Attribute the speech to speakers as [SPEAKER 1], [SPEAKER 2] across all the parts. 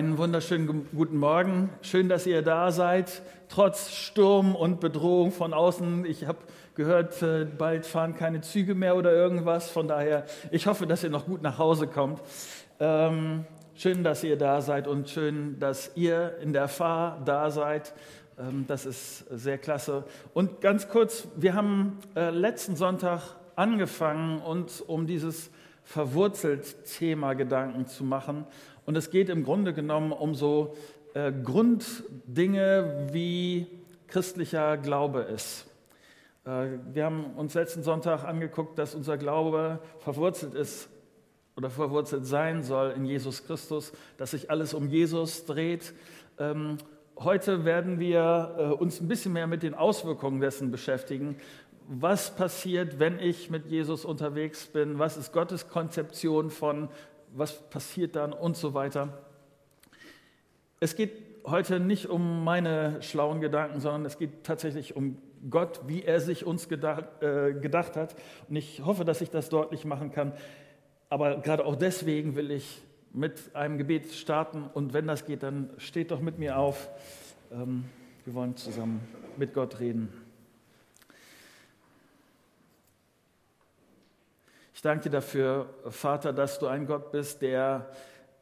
[SPEAKER 1] wunderschönen guten Morgen. Schön, dass ihr da seid, trotz Sturm und Bedrohung von außen. Ich habe gehört, äh, bald fahren keine Züge mehr oder irgendwas. Von daher, ich hoffe, dass ihr noch gut nach Hause kommt. Ähm, schön, dass ihr da seid und schön, dass ihr in der Fahr da seid. Ähm, das ist sehr klasse. Und ganz kurz, wir haben äh, letzten Sonntag angefangen, uns um dieses verwurzelt Thema Gedanken zu machen. Und es geht im Grunde genommen um so äh, Grunddinge, wie christlicher Glaube ist. Äh, wir haben uns letzten Sonntag angeguckt, dass unser Glaube verwurzelt ist oder verwurzelt sein soll in Jesus Christus, dass sich alles um Jesus dreht. Ähm, heute werden wir äh, uns ein bisschen mehr mit den Auswirkungen dessen beschäftigen. Was passiert, wenn ich mit Jesus unterwegs bin? Was ist Gottes Konzeption von was passiert dann und so weiter. Es geht heute nicht um meine schlauen Gedanken, sondern es geht tatsächlich um Gott, wie er sich uns gedacht, äh, gedacht hat. Und ich hoffe, dass ich das deutlich machen kann. Aber gerade auch deswegen will ich mit einem Gebet starten. Und wenn das geht, dann steht doch mit mir auf. Ähm, wir wollen zusammen mit Gott reden. Ich danke dir dafür, Vater, dass du ein Gott bist, der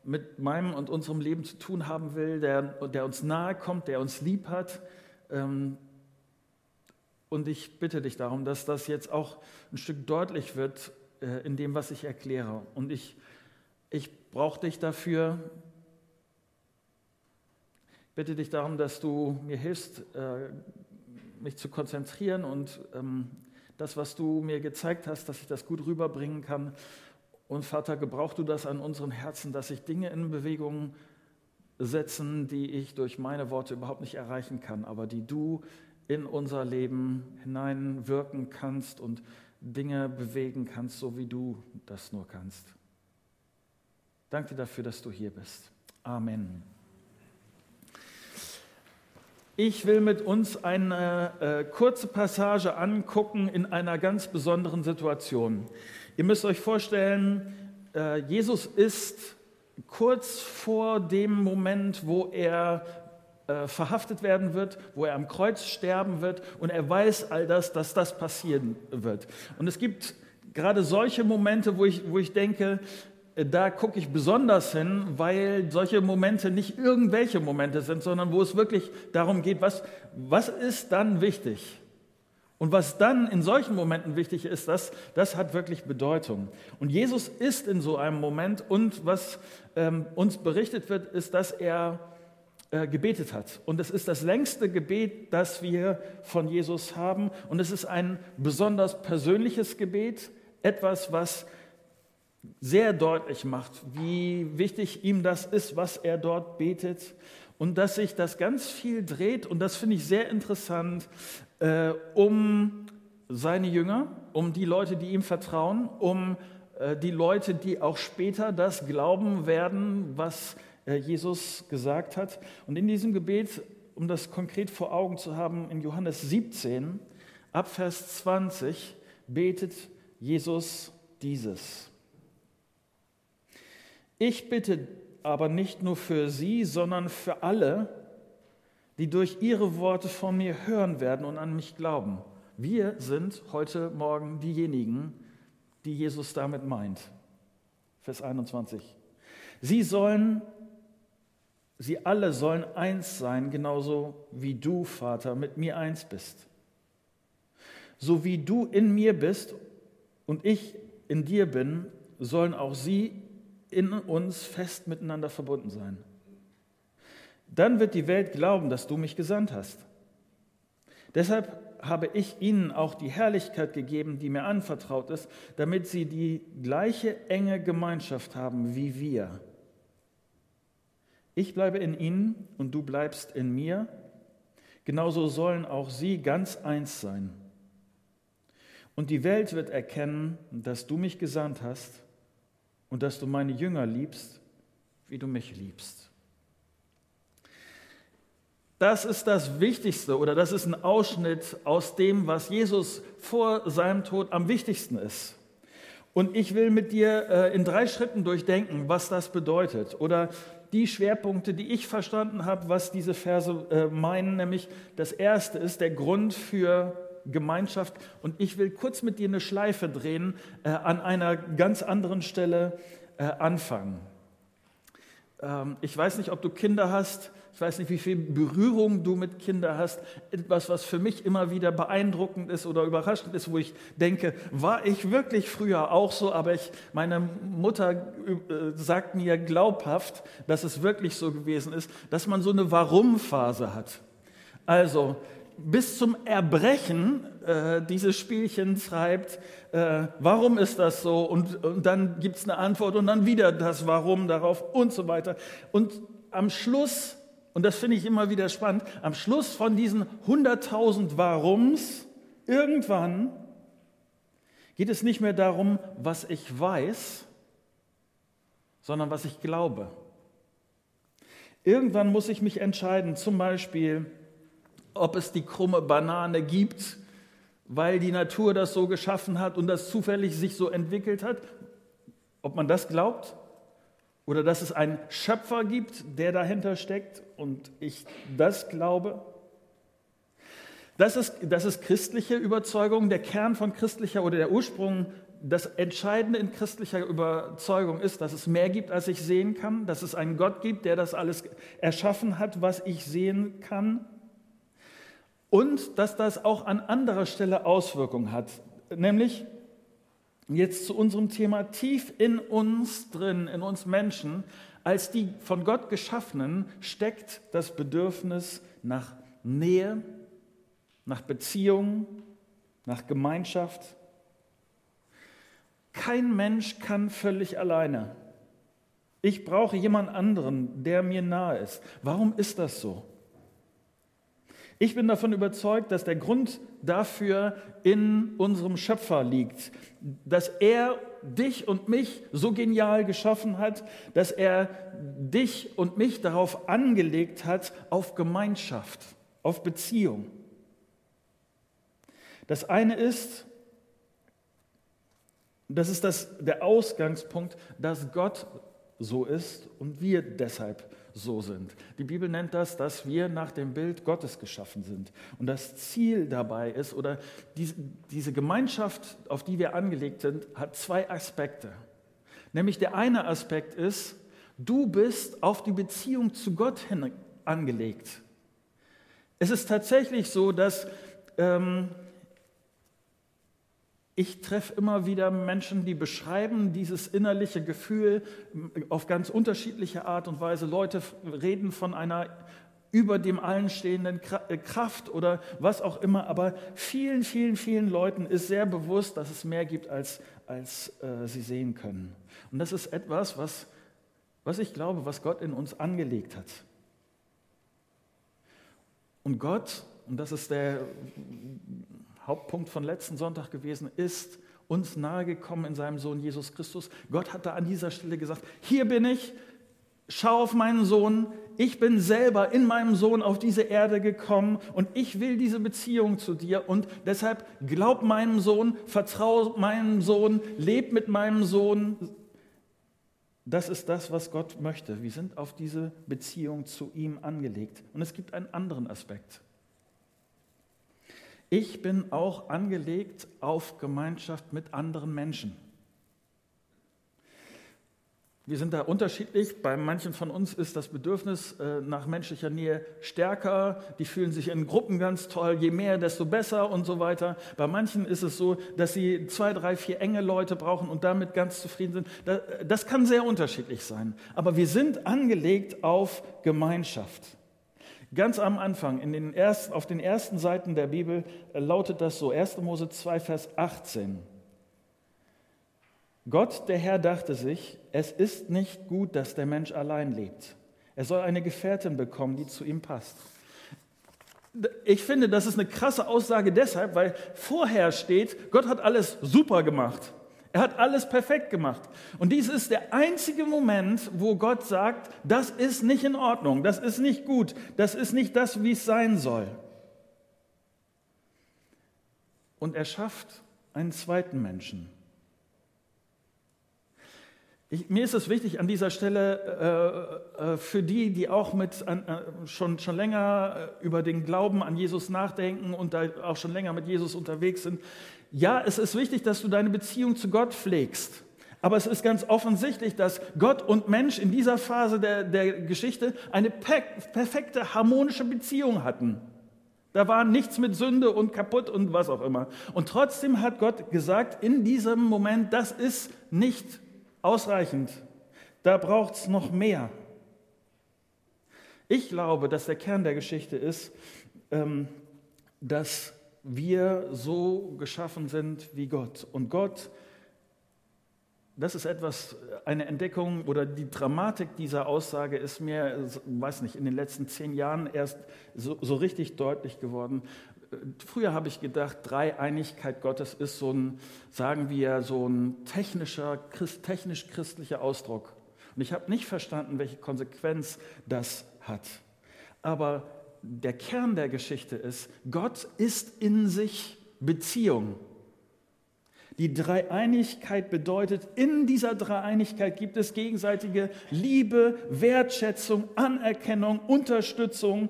[SPEAKER 1] mit meinem und unserem Leben zu tun haben will, der, der uns nahe kommt, der uns lieb hat. Ähm, und ich bitte dich darum, dass das jetzt auch ein Stück deutlich wird äh, in dem, was ich erkläre. Und ich, ich brauche dich dafür. Ich bitte dich darum, dass du mir hilfst, äh, mich zu konzentrieren und ähm, das, was du mir gezeigt hast, dass ich das gut rüberbringen kann. Und Vater, gebrauch du das an unseren Herzen, dass sich Dinge in Bewegung setzen, die ich durch meine Worte überhaupt nicht erreichen kann, aber die du in unser Leben hineinwirken kannst und Dinge bewegen kannst, so wie du das nur kannst. Danke dafür, dass du hier bist. Amen. Ich will mit uns eine äh, kurze Passage angucken in einer ganz besonderen Situation. Ihr müsst euch vorstellen, äh, Jesus ist kurz vor dem Moment, wo er äh, verhaftet werden wird, wo er am Kreuz sterben wird und er weiß all das, dass das passieren wird. Und es gibt gerade solche Momente, wo ich, wo ich denke, da gucke ich besonders hin, weil solche Momente nicht irgendwelche Momente sind, sondern wo es wirklich darum geht, was, was ist dann wichtig? Und was dann in solchen Momenten wichtig ist, das, das hat wirklich Bedeutung. Und Jesus ist in so einem Moment und was ähm, uns berichtet wird, ist, dass er äh, gebetet hat. Und es ist das längste Gebet, das wir von Jesus haben. Und es ist ein besonders persönliches Gebet, etwas, was sehr deutlich macht, wie wichtig ihm das ist, was er dort betet und dass sich das ganz viel dreht, und das finde ich sehr interessant, äh, um seine Jünger, um die Leute, die ihm vertrauen, um äh, die Leute, die auch später das glauben werden, was äh, Jesus gesagt hat. Und in diesem Gebet, um das konkret vor Augen zu haben, in Johannes 17, ab Vers 20, betet Jesus dieses. Ich bitte aber nicht nur für sie, sondern für alle, die durch ihre Worte von mir hören werden und an mich glauben. Wir sind heute Morgen diejenigen, die Jesus damit meint. Vers 21. Sie sollen, sie alle sollen eins sein, genauso wie du, Vater, mit mir eins bist. So wie du in mir bist und ich in dir bin, sollen auch sie in uns fest miteinander verbunden sein. Dann wird die Welt glauben, dass du mich gesandt hast. Deshalb habe ich ihnen auch die Herrlichkeit gegeben, die mir anvertraut ist, damit sie die gleiche enge Gemeinschaft haben wie wir. Ich bleibe in ihnen und du bleibst in mir. Genauso sollen auch sie ganz eins sein. Und die Welt wird erkennen, dass du mich gesandt hast und dass du meine Jünger liebst, wie du mich liebst. Das ist das Wichtigste oder das ist ein Ausschnitt aus dem, was Jesus vor seinem Tod am wichtigsten ist. Und ich will mit dir äh, in drei Schritten durchdenken, was das bedeutet oder die Schwerpunkte, die ich verstanden habe, was diese Verse äh, meinen. Nämlich das erste ist der Grund für Gemeinschaft. Und ich will kurz mit dir eine Schleife drehen, äh, an einer ganz anderen Stelle äh, anfangen. Ähm, ich weiß nicht, ob du Kinder hast. Ich weiß nicht, wie viel Berührung du mit Kindern hast. Etwas, was für mich immer wieder beeindruckend ist oder überraschend ist, wo ich denke, war ich wirklich früher auch so, aber ich, meine Mutter äh, sagt mir glaubhaft, dass es wirklich so gewesen ist, dass man so eine Warum-Phase hat. Also, bis zum Erbrechen äh, dieses Spielchen treibt, äh, warum ist das so? Und, und dann gibt es eine Antwort und dann wieder das Warum darauf und so weiter. Und am Schluss, und das finde ich immer wieder spannend, am Schluss von diesen 100.000 Warums, irgendwann geht es nicht mehr darum, was ich weiß, sondern was ich glaube. Irgendwann muss ich mich entscheiden, zum Beispiel, ob es die krumme Banane gibt, weil die Natur das so geschaffen hat und das zufällig sich so entwickelt hat. Ob man das glaubt oder dass es einen Schöpfer gibt, der dahinter steckt und ich das glaube. Das ist, das ist christliche Überzeugung. Der Kern von christlicher oder der Ursprung, das Entscheidende in christlicher Überzeugung ist, dass es mehr gibt, als ich sehen kann, dass es einen Gott gibt, der das alles erschaffen hat, was ich sehen kann und dass das auch an anderer Stelle Auswirkungen hat, nämlich jetzt zu unserem Thema tief in uns drin, in uns Menschen, als die von Gott geschaffenen, steckt das Bedürfnis nach Nähe, nach Beziehung, nach Gemeinschaft. Kein Mensch kann völlig alleine. Ich brauche jemand anderen, der mir nahe ist. Warum ist das so? Ich bin davon überzeugt, dass der Grund dafür in unserem Schöpfer liegt, dass er dich und mich so genial geschaffen hat, dass er dich und mich darauf angelegt hat, auf Gemeinschaft, auf Beziehung. Das eine ist, das ist das, der Ausgangspunkt, dass Gott so ist und wir deshalb so sind. Die Bibel nennt das, dass wir nach dem Bild Gottes geschaffen sind. Und das Ziel dabei ist, oder diese, Gemeinschaft, auf die wir angelegt sind, hat zwei Aspekte. Nämlich der eine Aspekt ist, du bist auf die Beziehung zu Gott hin angelegt. Es ist tatsächlich so, dass ähm, ich treffe immer wieder Menschen, die beschreiben dieses innerliche Gefühl auf ganz unterschiedliche Art und Weise. Leute reden von einer über dem allen stehenden äh, Kraft oder was auch immer. Aber vielen, vielen, vielen Leuten ist sehr bewusst, dass es mehr gibt, als, als äh, sie sehen können. Und das ist etwas, was, was ich glaube, was Gott in uns angelegt hat. Und Gott, und das ist der Hauptpunkt von letzten Sonntag gewesen, ist uns nahegekommen in seinem Sohn Jesus Christus. Gott hat da an dieser Stelle gesagt, hier bin ich, schau auf meinen Sohn, ich bin selber in meinem Sohn auf diese Erde gekommen und ich will diese Beziehung zu dir und deshalb glaub meinem Sohn, vertrau meinem Sohn, leb mit meinem Sohn. Das ist das, was Gott möchte. Wir sind auf diese Beziehung zu ihm angelegt. Und es gibt einen anderen Aspekt. Ich bin auch angelegt auf Gemeinschaft mit anderen Menschen. Wir sind da unterschiedlich. Bei manchen von uns ist das Bedürfnis äh, nach menschlicher Nähe stärker. Die fühlen sich in Gruppen ganz toll. Je mehr, desto besser und so weiter. Bei manchen ist es so, dass sie zwei, drei, vier enge Leute brauchen und damit ganz zufrieden sind. Das kann sehr unterschiedlich sein. Aber wir sind angelegt auf Gemeinschaft. Ganz am Anfang, in den ersten, auf den ersten Seiten der Bibel, äh, lautet das so, 1. Mose 2, Vers 18. Gott, der Herr, dachte sich, es ist nicht gut, dass der Mensch allein lebt. Er soll eine Gefährtin bekommen, die zu ihm passt. Ich finde, das ist eine krasse Aussage deshalb, weil vorher steht, Gott hat alles super gemacht. Er hat alles perfekt gemacht. Und dies ist der einzige Moment, wo Gott sagt, das ist nicht in Ordnung, das ist nicht gut, das ist nicht das, wie es sein soll. Und er schafft einen zweiten Menschen. Ich, mir ist es wichtig an dieser Stelle äh, äh, für die, die auch mit äh, schon, schon länger äh, über den Glauben an Jesus nachdenken und da auch schon länger mit Jesus unterwegs sind. Ja, es ist wichtig, dass du deine Beziehung zu Gott pflegst. Aber es ist ganz offensichtlich, dass Gott und Mensch in dieser Phase der, der Geschichte eine per perfekte harmonische Beziehung hatten. Da war nichts mit Sünde und kaputt und was auch immer. Und trotzdem hat Gott gesagt, in diesem Moment, das ist nicht ausreichend. Da braucht es noch mehr. Ich glaube, dass der Kern der Geschichte ist, ähm, dass wir so geschaffen sind wie Gott. Und Gott das ist etwas, eine Entdeckung oder die Dramatik dieser Aussage ist mir, weiß nicht, in den letzten zehn Jahren erst so, so richtig deutlich geworden. Früher habe ich gedacht, Dreieinigkeit Gottes ist so ein, sagen wir, so ein technischer, technisch-christlicher Ausdruck. Und ich habe nicht verstanden, welche Konsequenz das hat. Aber der Kern der Geschichte ist, Gott ist in sich Beziehung. Die Dreieinigkeit bedeutet, in dieser Dreieinigkeit gibt es gegenseitige Liebe, Wertschätzung, Anerkennung, Unterstützung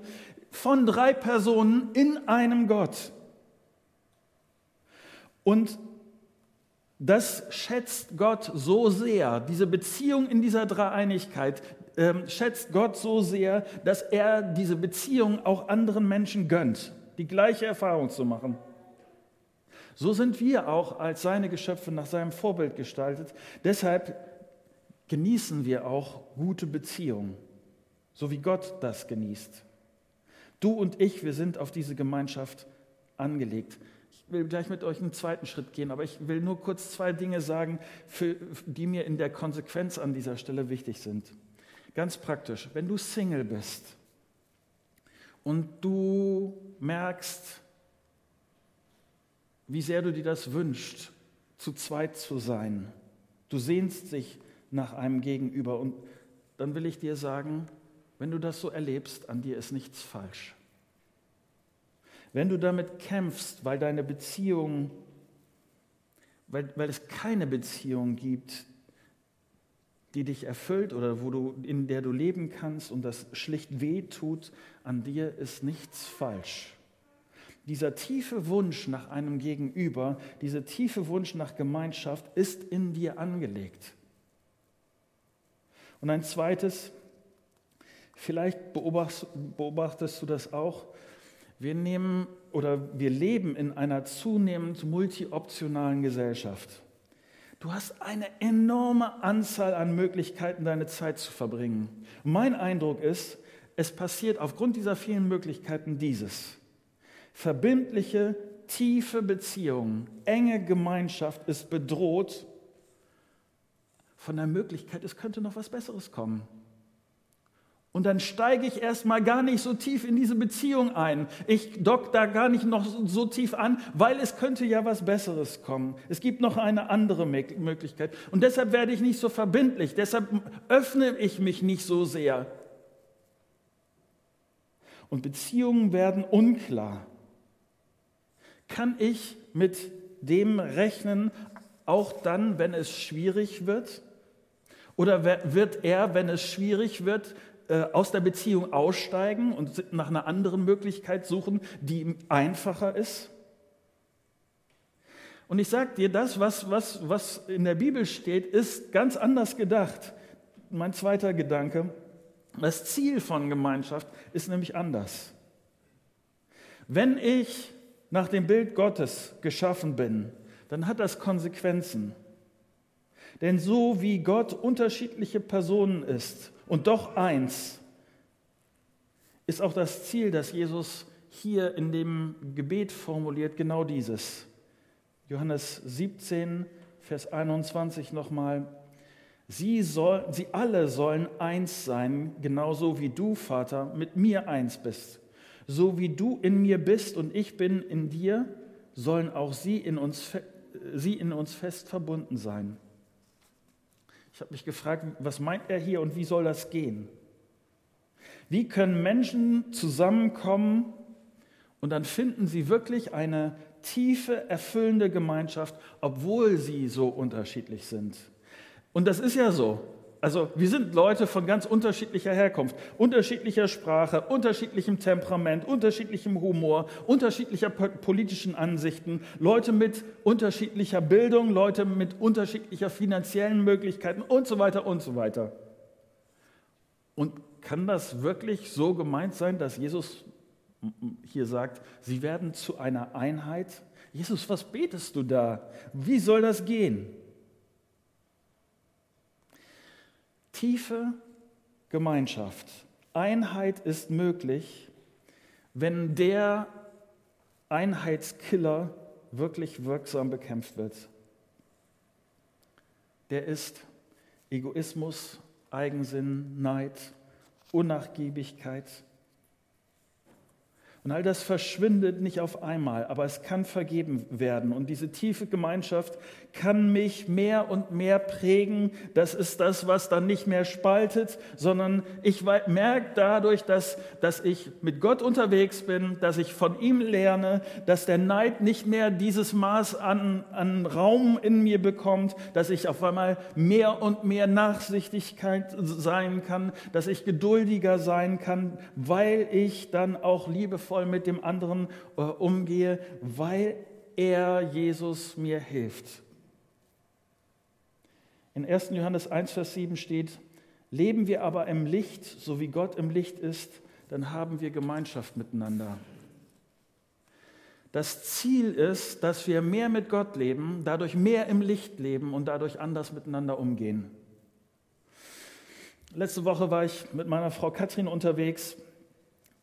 [SPEAKER 1] von drei Personen in einem Gott. Und das schätzt Gott so sehr, diese Beziehung in dieser Dreieinigkeit äh, schätzt Gott so sehr, dass er diese Beziehung auch anderen Menschen gönnt, die gleiche Erfahrung zu machen. So sind wir auch als seine Geschöpfe nach seinem Vorbild gestaltet. Deshalb genießen wir auch gute Beziehungen, so wie Gott das genießt. Du und ich, wir sind auf diese Gemeinschaft angelegt. Ich will gleich mit euch einen zweiten Schritt gehen, aber ich will nur kurz zwei Dinge sagen, für, die mir in der Konsequenz an dieser Stelle wichtig sind. Ganz praktisch, wenn du Single bist und du merkst, wie sehr du dir das wünschst, zu zweit zu sein. Du sehnst dich nach einem Gegenüber und dann will ich dir sagen, wenn du das so erlebst, an dir ist nichts falsch. Wenn du damit kämpfst, weil deine Beziehung, weil, weil es keine Beziehung gibt, die dich erfüllt oder wo du, in der du leben kannst und das schlicht weh tut, an dir ist nichts falsch. Dieser tiefe Wunsch nach einem Gegenüber, dieser tiefe Wunsch nach Gemeinschaft ist in dir angelegt. Und ein zweites, vielleicht beobachtest, du das auch, wir nehmen oder wir leben in einer zunehmend multioptionalen Gesellschaft. Du hast eine enorme Anzahl an Möglichkeiten, deine Zeit zu verbringen. mein Eindruck ist, es passiert aufgrund dieser vielen Möglichkeiten dieses verbindliche, tiefe Beziehung, enge Gemeinschaft ist bedroht von der Möglichkeit, es könnte noch was Besseres kommen. Und dann steige ich erstmal gar nicht so tief in diese Beziehung ein. Ich dock da gar nicht noch so tief an, weil es könnte ja was Besseres kommen. Es gibt noch eine andere Möglichkeit. Und deshalb werde ich nicht so verbindlich. Deshalb öffne ich mich nicht so sehr. Und Beziehungen werden unklar. Kann ich mit dem rechnen, auch dann, wenn es schwierig wird? Oder wird er, wenn es schwierig wird, aus der Beziehung aussteigen und nach einer anderen Möglichkeit suchen, die einfacher ist? Und ich sage dir, das, was, was, was in der Bibel steht, ist ganz anders gedacht. Mein zweiter Gedanke, das Ziel von Gemeinschaft ist nämlich anders. Wenn ich nach dem Bild Gottes geschaffen bin, dann hat das Konsequenzen. Denn so wie Gott unterschiedliche Personen ist und doch eins, ist auch das Ziel, das Jesus hier in dem Gebet formuliert, genau dieses. Johannes 17, Vers 21 nochmal. Sie, soll, sie alle sollen eins sein, genauso wie du, Vater, mit mir eins bist so wie du in mir bist und ich bin in dir, sollen auch sie in uns, sie in uns fest verbunden sein. Ich habe mich gefragt, was meint er hier und wie soll das gehen? Wie können Menschen zusammenkommen und dann finden sie wirklich eine tiefe, erfüllende Gemeinschaft, obwohl sie so unterschiedlich sind? Und das ist ja so. Also wir sind Leute von ganz unterschiedlicher Herkunft, unterschiedlicher Sprache, unterschiedlichem Temperament, unterschiedlichem Humor, unterschiedlicher politischen Ansichten, Leute mit unterschiedlicher Bildung, Leute mit unterschiedlicher finanziellen Möglichkeiten und so weiter und so weiter. Und kann das wirklich so gemeint sein, dass Jesus hier sagt, sie werden zu einer Einheit? Jesus, was betest du da? Wie soll das gehen? Tiefe Gemeinschaft, Einheit ist möglich, wenn der Einheitskiller wirklich wirksam bekämpft wird. Der ist Egoismus, Eigensinn, Neid, Unnachgiebigkeit, und all das verschwindet nicht auf einmal, aber es kann vergeben werden. Und diese tiefe Gemeinschaft kann mich mehr und mehr prägen. Das ist das, was dann nicht mehr spaltet, sondern ich merke dadurch, dass, dass ich mit Gott unterwegs bin, dass ich von ihm lerne, dass der Neid nicht mehr dieses Maß an, an Raum in mir bekommt, dass ich auf einmal mehr und mehr Nachsichtigkeit sein kann, dass ich geduldiger sein kann, weil ich dann auch liebevoll mit dem anderen äh, umgehe, weil er, Jesus, mir hilft. In 1. Johannes 1, Vers 7 steht, leben wir aber im Licht, so wie Gott im Licht ist, dann haben wir Gemeinschaft miteinander. Das Ziel ist, dass wir mehr mit Gott leben, dadurch mehr im Licht leben und dadurch anders miteinander umgehen. Letzte Woche war ich mit meiner Frau Katrin unterwegs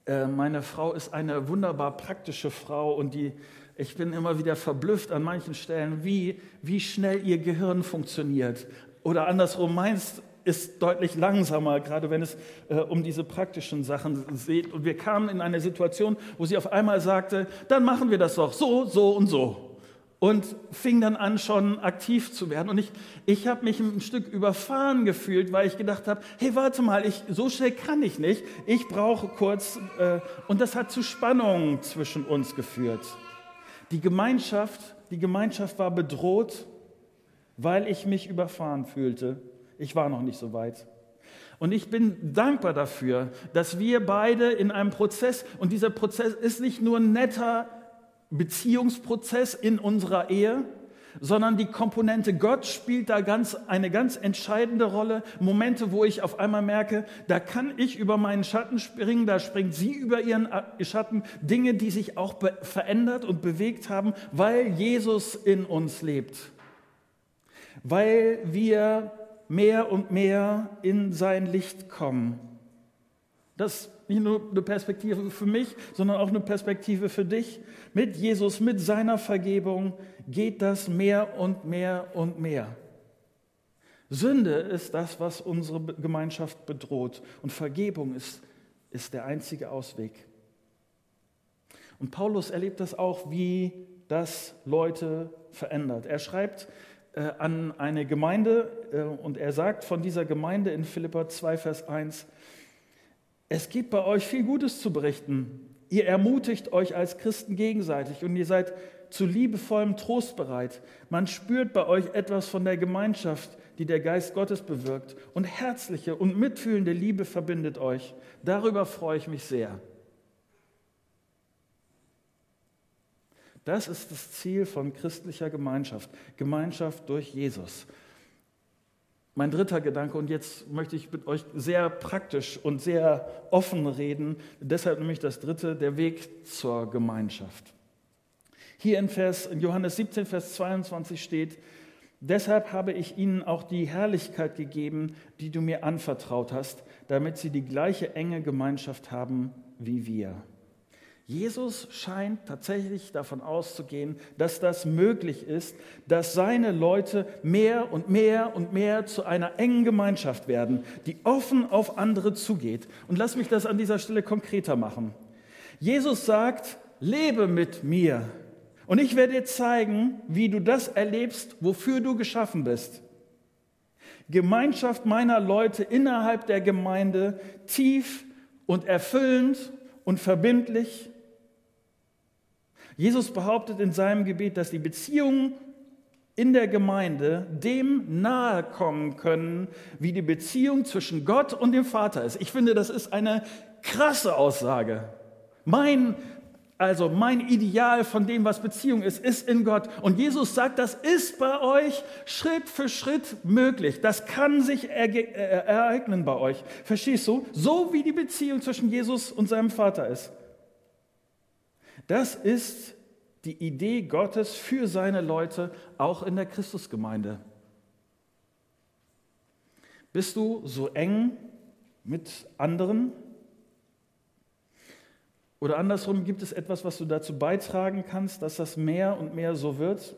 [SPEAKER 1] äh, meine Frau ist eine wunderbar praktische Frau und die, ich bin immer wieder verblüfft an manchen Stellen, wie, wie schnell ihr Gehirn funktioniert. Oder andersrum, meins ist deutlich langsamer, gerade wenn es äh, um diese praktischen Sachen geht. Und wir kamen in eine Situation, wo sie auf einmal sagte, dann machen wir das doch so, so und so und fing dann an, schon aktiv zu werden. Und ich, ich habe mich ein Stück überfahren gefühlt, weil ich gedacht habe, hey, warte mal, ich, so schnell kann ich nicht. Ich brauche kurz. Äh, und das hat zu Spannungen zwischen uns geführt. Die Gemeinschaft, die Gemeinschaft war bedroht, weil ich mich überfahren fühlte. Ich war noch nicht so weit. Und ich bin dankbar dafür, dass wir beide in einem Prozess, und dieser Prozess ist nicht nur ein netter, Beziehungsprozess in unserer Ehe, sondern die Komponente Gott spielt da ganz, eine ganz entscheidende Rolle. Momente, wo ich auf einmal merke, da kann ich über meinen Schatten springen, da springt sie über ihren Schatten. Dinge, die sich auch verändert und bewegt haben, weil Jesus in uns lebt. Weil wir mehr und mehr in sein Licht kommen. Das nicht nur eine Perspektive für mich, sondern auch eine Perspektive für dich. Mit Jesus, mit seiner Vergebung geht das mehr und mehr und mehr. Sünde ist das, was unsere Gemeinschaft bedroht. Und Vergebung ist, ist der einzige Ausweg. Und Paulus erlebt das auch, wie das Leute verändert. Er schreibt äh, an eine Gemeinde äh, und er sagt von dieser Gemeinde in Philippa 2, Vers 1, es gibt bei euch viel Gutes zu berichten. Ihr ermutigt euch als Christen gegenseitig und ihr seid zu liebevollem Trost bereit. Man spürt bei euch etwas von der Gemeinschaft, die der Geist Gottes bewirkt. Und herzliche und mitfühlende Liebe verbindet euch. Darüber freue ich mich sehr. Das ist das Ziel von christlicher Gemeinschaft. Gemeinschaft durch Jesus. Mein dritter Gedanke, und jetzt möchte ich mit euch sehr praktisch und sehr offen reden, deshalb nämlich das dritte, der Weg zur Gemeinschaft. Hier in, Vers, in Johannes 17, Vers 22 steht, deshalb habe ich ihnen auch die Herrlichkeit gegeben, die du mir anvertraut hast, damit sie die gleiche enge Gemeinschaft haben wie wir. Jesus scheint tatsächlich davon auszugehen, dass das möglich ist, dass seine Leute mehr und mehr und mehr zu einer engen Gemeinschaft werden, die offen auf andere zugeht. Und lass mich das an dieser Stelle konkreter machen. Jesus sagt, lebe mit mir und ich werde dir zeigen, wie du das erlebst, wofür du geschaffen bist. Gemeinschaft meiner Leute innerhalb der Gemeinde tief und erfüllend und verbindlich Jesus behauptet in seinem Gebet, dass die Beziehungen in der Gemeinde dem nahe kommen können, wie die Beziehung zwischen Gott und dem Vater ist. Ich finde, das ist eine krasse Aussage. Mein, also mein Ideal von dem, was Beziehung ist, ist in Gott. Und Jesus sagt, das ist bei euch Schritt für Schritt möglich. Das kann sich ereignen bei euch. Verstehst du? So wie die Beziehung zwischen Jesus und seinem Vater ist. Das ist die Idee Gottes für seine Leute, auch in der Christusgemeinde. Bist du so eng mit anderen? Oder andersrum, gibt es etwas, was du dazu beitragen kannst, dass das mehr und mehr so wird?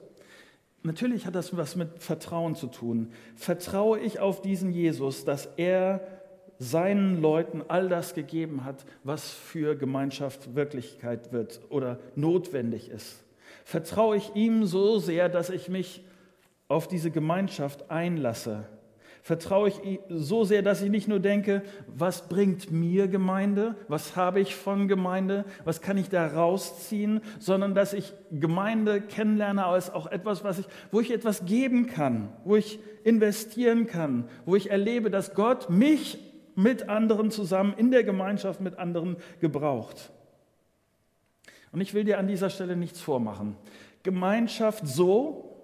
[SPEAKER 1] Natürlich hat das was mit Vertrauen zu tun. Vertraue ich auf diesen Jesus, dass er seinen Leuten all das gegeben hat, was für Gemeinschaft Wirklichkeit wird oder notwendig ist. Vertraue ich ihm so sehr, dass ich mich auf diese Gemeinschaft einlasse. Vertraue ich ihm so sehr, dass ich nicht nur denke, was bringt mir Gemeinde, was habe ich von Gemeinde, was kann ich da rausziehen, sondern dass ich Gemeinde kennenlerne als auch etwas, was ich, wo ich etwas geben kann, wo ich investieren kann, wo ich erlebe, dass Gott mich mit anderen zusammen, in der Gemeinschaft mit anderen gebraucht. Und ich will dir an dieser Stelle nichts vormachen. Gemeinschaft so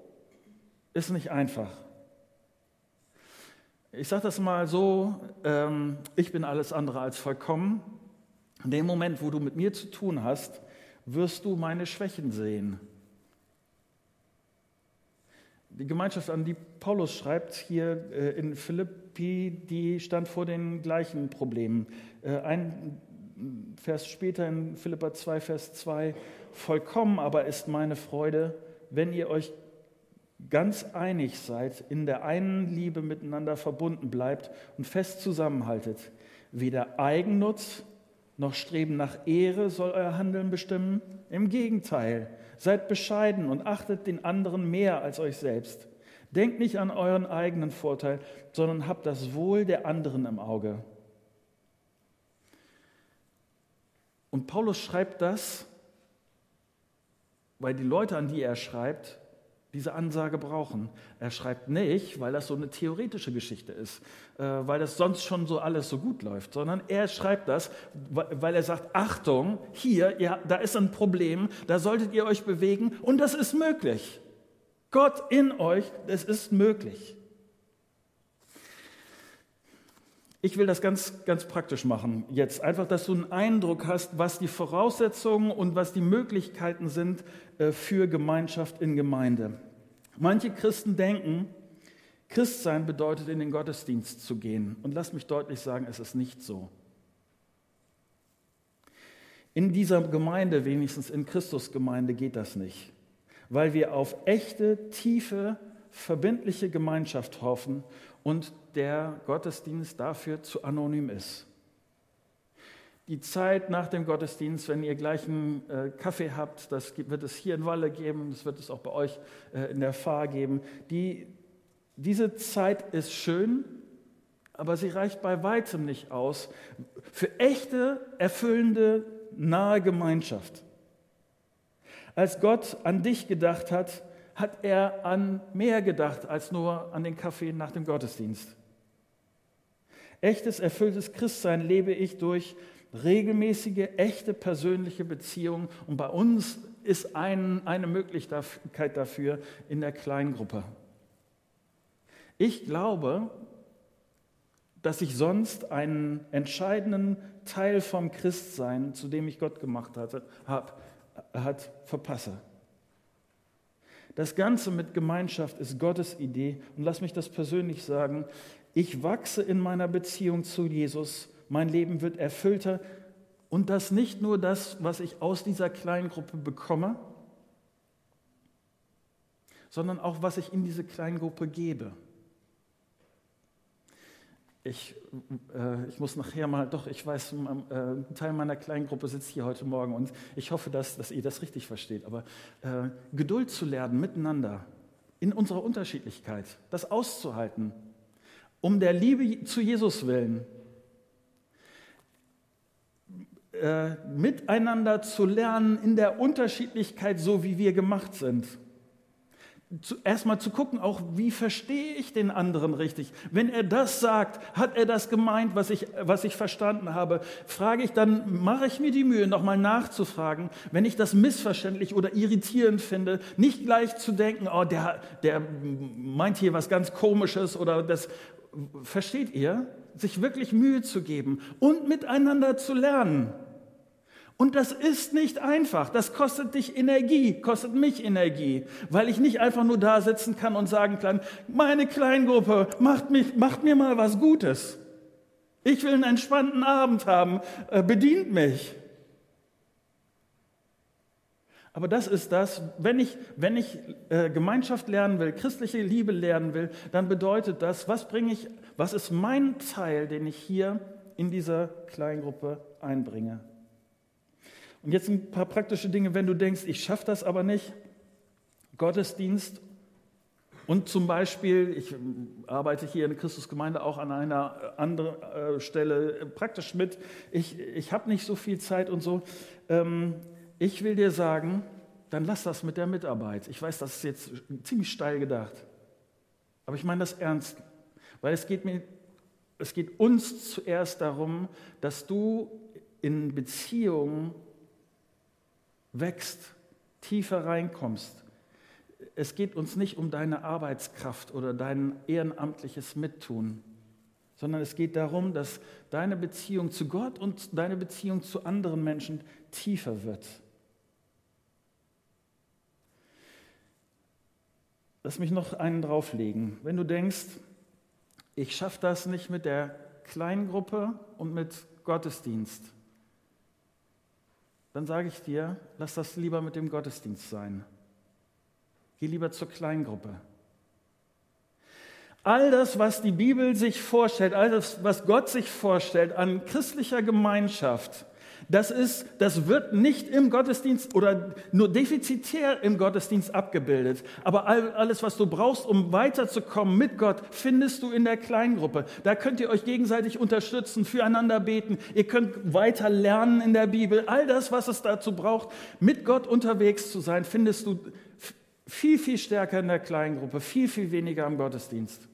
[SPEAKER 1] ist nicht einfach. Ich sage das mal so, ähm, ich bin alles andere als vollkommen. In dem Moment, wo du mit mir zu tun hast, wirst du meine Schwächen sehen. Die Gemeinschaft, an die Paulus schreibt hier äh, in Philippi, die stand vor den gleichen Problemen. Äh, ein Vers später in Philippa 2, Vers 2, vollkommen aber ist meine Freude, wenn ihr euch ganz einig seid, in der einen Liebe miteinander verbunden bleibt und fest zusammenhaltet. Weder Eigennutz noch Streben nach Ehre soll euer Handeln bestimmen. Im Gegenteil, Seid bescheiden und achtet den anderen mehr als euch selbst. Denkt nicht an euren eigenen Vorteil, sondern habt das Wohl der anderen im Auge. Und Paulus schreibt das, weil die Leute, an die er schreibt, diese Ansage brauchen. Er schreibt nicht, weil das so eine theoretische Geschichte ist, äh, weil das sonst schon so alles so gut läuft, sondern er schreibt das, weil er sagt, Achtung, hier, ja, da ist ein Problem, da solltet ihr euch bewegen und das ist möglich. Gott in euch, es ist möglich. Ich will das ganz, ganz praktisch machen jetzt. Einfach, dass du einen Eindruck hast, was die Voraussetzungen und was die Möglichkeiten sind äh, für Gemeinschaft in Gemeinde. Manche Christen denken, Christsein bedeutet, in den Gottesdienst zu gehen. Und lass mich deutlich sagen, es ist nicht so. In dieser Gemeinde, wenigstens in Christusgemeinde, geht das nicht, weil wir auf echte, tiefe, verbindliche Gemeinschaft hoffen und der Gottesdienst dafür zu anonym ist. Die Zeit nach dem Gottesdienst, wenn ihr gleich einen äh, Kaffee habt, das wird es hier in Walle geben, das wird es auch bei euch äh, in der Fahr geben. Die, diese Zeit ist schön, aber sie reicht bei weitem nicht aus für echte, erfüllende, nahe Gemeinschaft. Als Gott an dich gedacht hat, hat er an mehr gedacht als nur an den Kaffee nach dem Gottesdienst. Echtes, erfülltes Christsein lebe ich durch regelmäßige, echte persönliche Beziehungen. Und bei uns ist ein, eine Möglichkeit dafür in der Kleingruppe. Ich glaube, dass ich sonst einen entscheidenden Teil vom Christsein, zu dem ich Gott gemacht hatte, hab, hat, verpasse. Das Ganze mit Gemeinschaft ist Gottes Idee. Und lass mich das persönlich sagen. Ich wachse in meiner Beziehung zu Jesus. Mein Leben wird erfüllter. Und das nicht nur das, was ich aus dieser kleinen Gruppe bekomme, sondern auch, was ich in diese Kleingruppe gebe. Ich, äh, ich muss nachher mal, doch, ich weiß, äh, ein Teil meiner Kleingruppe sitzt hier heute Morgen und ich hoffe, dass, dass ihr das richtig versteht. Aber äh, Geduld zu lernen miteinander, in unserer Unterschiedlichkeit, das auszuhalten, um der Liebe zu Jesus willen, äh, miteinander zu lernen in der Unterschiedlichkeit, so wie wir gemacht sind erstmal zu gucken, auch wie verstehe ich den anderen richtig. Wenn er das sagt, hat er das gemeint, was ich, was ich verstanden habe, frage ich dann, mache ich mir die Mühe, nochmal nachzufragen. Wenn ich das missverständlich oder irritierend finde, nicht gleich zu denken, oh, der, der meint hier was ganz Komisches oder das, versteht ihr? Sich wirklich Mühe zu geben und miteinander zu lernen. Und das ist nicht einfach. Das kostet dich Energie, kostet mich Energie, weil ich nicht einfach nur da sitzen kann und sagen kann, meine Kleingruppe, macht, mich, macht mir mal was Gutes. Ich will einen entspannten Abend haben, äh, bedient mich. Aber das ist das, wenn ich, wenn ich äh, Gemeinschaft lernen will, christliche Liebe lernen will, dann bedeutet das, was bringe ich, was ist mein Teil, den ich hier in dieser Kleingruppe einbringe. Und jetzt ein paar praktische Dinge, wenn du denkst, ich schaffe das aber nicht. Gottesdienst und zum Beispiel, ich arbeite hier in der Christusgemeinde auch an einer anderen äh, Stelle praktisch mit, ich, ich habe nicht so viel Zeit und so. Ähm, ich will dir sagen, dann lass das mit der Mitarbeit. Ich weiß, das ist jetzt ziemlich steil gedacht, aber ich meine das ernst, weil es geht mir, es geht uns zuerst darum, dass du in Beziehungen wächst, tiefer reinkommst. Es geht uns nicht um deine Arbeitskraft oder dein ehrenamtliches Mittun, sondern es geht darum, dass deine Beziehung zu Gott und deine Beziehung zu anderen Menschen tiefer wird. Lass mich noch einen drauflegen. Wenn du denkst, ich schaffe das nicht mit der Kleingruppe und mit Gottesdienst, dann sage ich dir, lass das lieber mit dem Gottesdienst sein. Geh lieber zur Kleingruppe. All das, was die Bibel sich vorstellt, all das, was Gott sich vorstellt an christlicher Gemeinschaft, das, ist, das wird nicht im Gottesdienst oder nur defizitär im Gottesdienst abgebildet. Aber alles, was du brauchst, um weiterzukommen mit Gott, findest du in der Kleingruppe. Da könnt ihr euch gegenseitig unterstützen, füreinander beten. Ihr könnt weiter lernen in der Bibel. All das, was es dazu braucht, mit Gott unterwegs zu sein, findest du viel, viel stärker in der Kleingruppe, viel, viel weniger im Gottesdienst.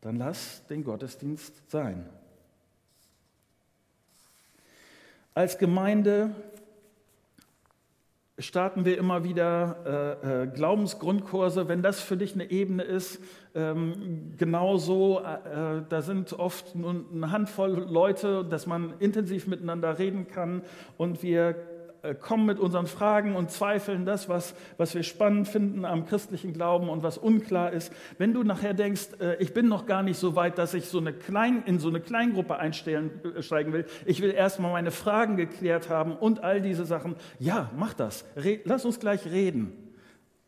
[SPEAKER 1] Dann lass den Gottesdienst sein. Als Gemeinde starten wir immer wieder äh, äh, Glaubensgrundkurse, wenn das für dich eine Ebene ist. Ähm, genauso, äh, äh da sind oft nur eine Handvoll Leute, dass man intensiv miteinander reden kann und wir kommen mit unseren Fragen und Zweifeln, das, was, was wir spannend finden am christlichen Glauben und was unklar ist. Wenn du nachher denkst, äh, ich bin noch gar nicht so weit, dass ich so eine Klein, in so eine Kleingruppe einsteigen äh, will, ich will erstmal meine Fragen geklärt haben und all diese Sachen, ja, mach das. Lass uns gleich reden.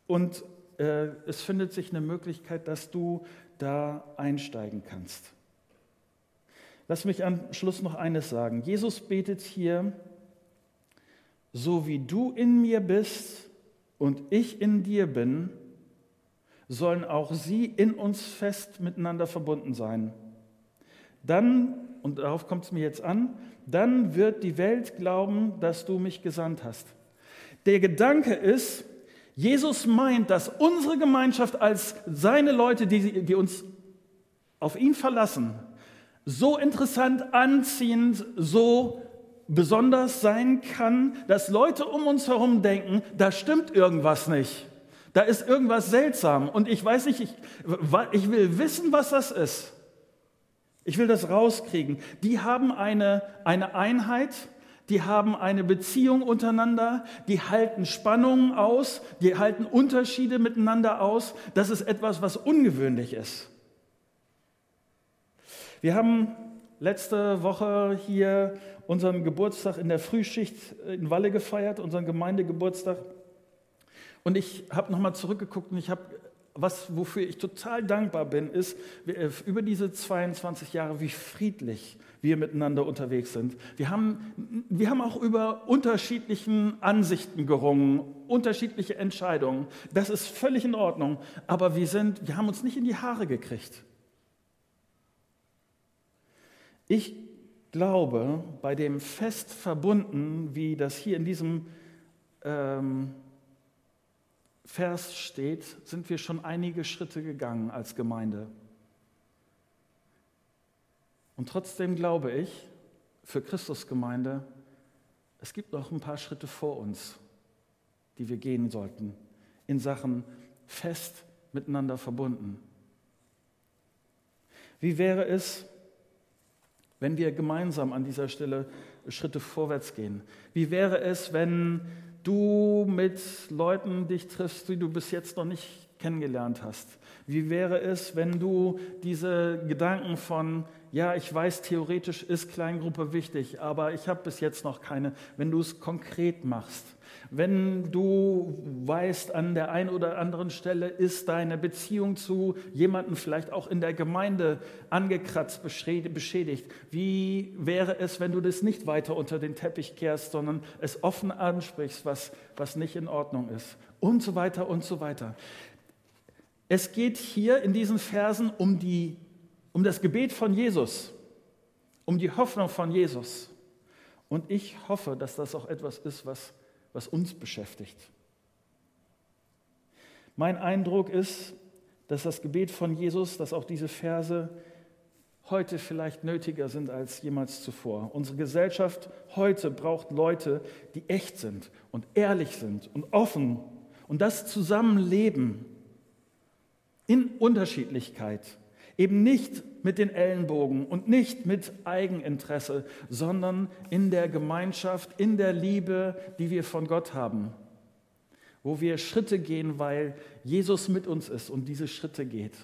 [SPEAKER 1] Und äh, es findet sich eine Möglichkeit, dass du da einsteigen kannst. Lass mich am Schluss noch eines sagen. Jesus betet hier, so wie du in mir bist und ich in dir bin, sollen auch sie in uns fest miteinander verbunden sein. Dann, und darauf kommt es mir jetzt an, dann wird die Welt glauben, dass du mich gesandt hast. Der Gedanke ist, Jesus meint, dass unsere Gemeinschaft als seine Leute, die, die uns auf ihn verlassen, so interessant, anziehend, so besonders sein kann, dass Leute um uns herum denken, da stimmt irgendwas nicht. Da ist irgendwas seltsam und ich weiß nicht, ich, ich will wissen, was das ist. Ich will das rauskriegen. Die haben eine, eine Einheit, die haben eine Beziehung untereinander, die halten Spannungen aus, die halten Unterschiede miteinander aus. Das ist etwas, was ungewöhnlich ist. Wir haben letzte Woche hier unseren Geburtstag in der Frühschicht in Walle gefeiert, unseren Gemeindegeburtstag. Und ich habe nochmal zurückgeguckt und ich habe, was, wofür ich total dankbar bin, ist äh, über diese 22 Jahre, wie friedlich wir miteinander unterwegs sind. Wir haben, wir haben auch über unterschiedlichen Ansichten gerungen, unterschiedliche Entscheidungen. Das ist völlig in Ordnung. Aber wir, sind, wir haben uns nicht in die Haare gekriegt. Ich glaube, bei dem Fest verbunden, wie das hier in diesem ähm, Vers steht, sind wir schon einige Schritte gegangen als Gemeinde. Und trotzdem glaube ich, für Christusgemeinde, es gibt noch ein paar Schritte vor uns, die wir gehen sollten, in Sachen fest miteinander verbunden. Wie wäre es, wenn wir gemeinsam an dieser Stelle Schritte vorwärts gehen? Wie wäre es, wenn du mit Leuten dich triffst, die du bis jetzt noch nicht kennengelernt hast? Wie wäre es, wenn du diese Gedanken von, ja, ich weiß, theoretisch ist Kleingruppe wichtig, aber ich habe bis jetzt noch keine, wenn du es konkret machst? Wenn du weißt, an der einen oder anderen Stelle ist deine Beziehung zu jemandem vielleicht auch in der Gemeinde angekratzt, beschädigt, wie wäre es, wenn du das nicht weiter unter den Teppich kehrst, sondern es offen ansprichst, was, was nicht in Ordnung ist? Und so weiter und so weiter. Es geht hier in diesen Versen um, die, um das Gebet von Jesus, um die Hoffnung von Jesus. Und ich hoffe, dass das auch etwas ist, was was uns beschäftigt. Mein Eindruck ist, dass das Gebet von Jesus, dass auch diese Verse heute vielleicht nötiger sind als jemals zuvor. Unsere Gesellschaft heute braucht Leute, die echt sind und ehrlich sind und offen und das Zusammenleben in Unterschiedlichkeit Eben nicht mit den Ellenbogen und nicht mit Eigeninteresse, sondern in der Gemeinschaft, in der Liebe, die wir von Gott haben. Wo wir Schritte gehen, weil Jesus mit uns ist und diese Schritte geht.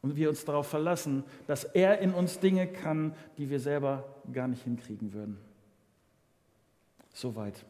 [SPEAKER 1] Und wir uns darauf verlassen, dass er in uns Dinge kann, die wir selber gar nicht hinkriegen würden. Soweit.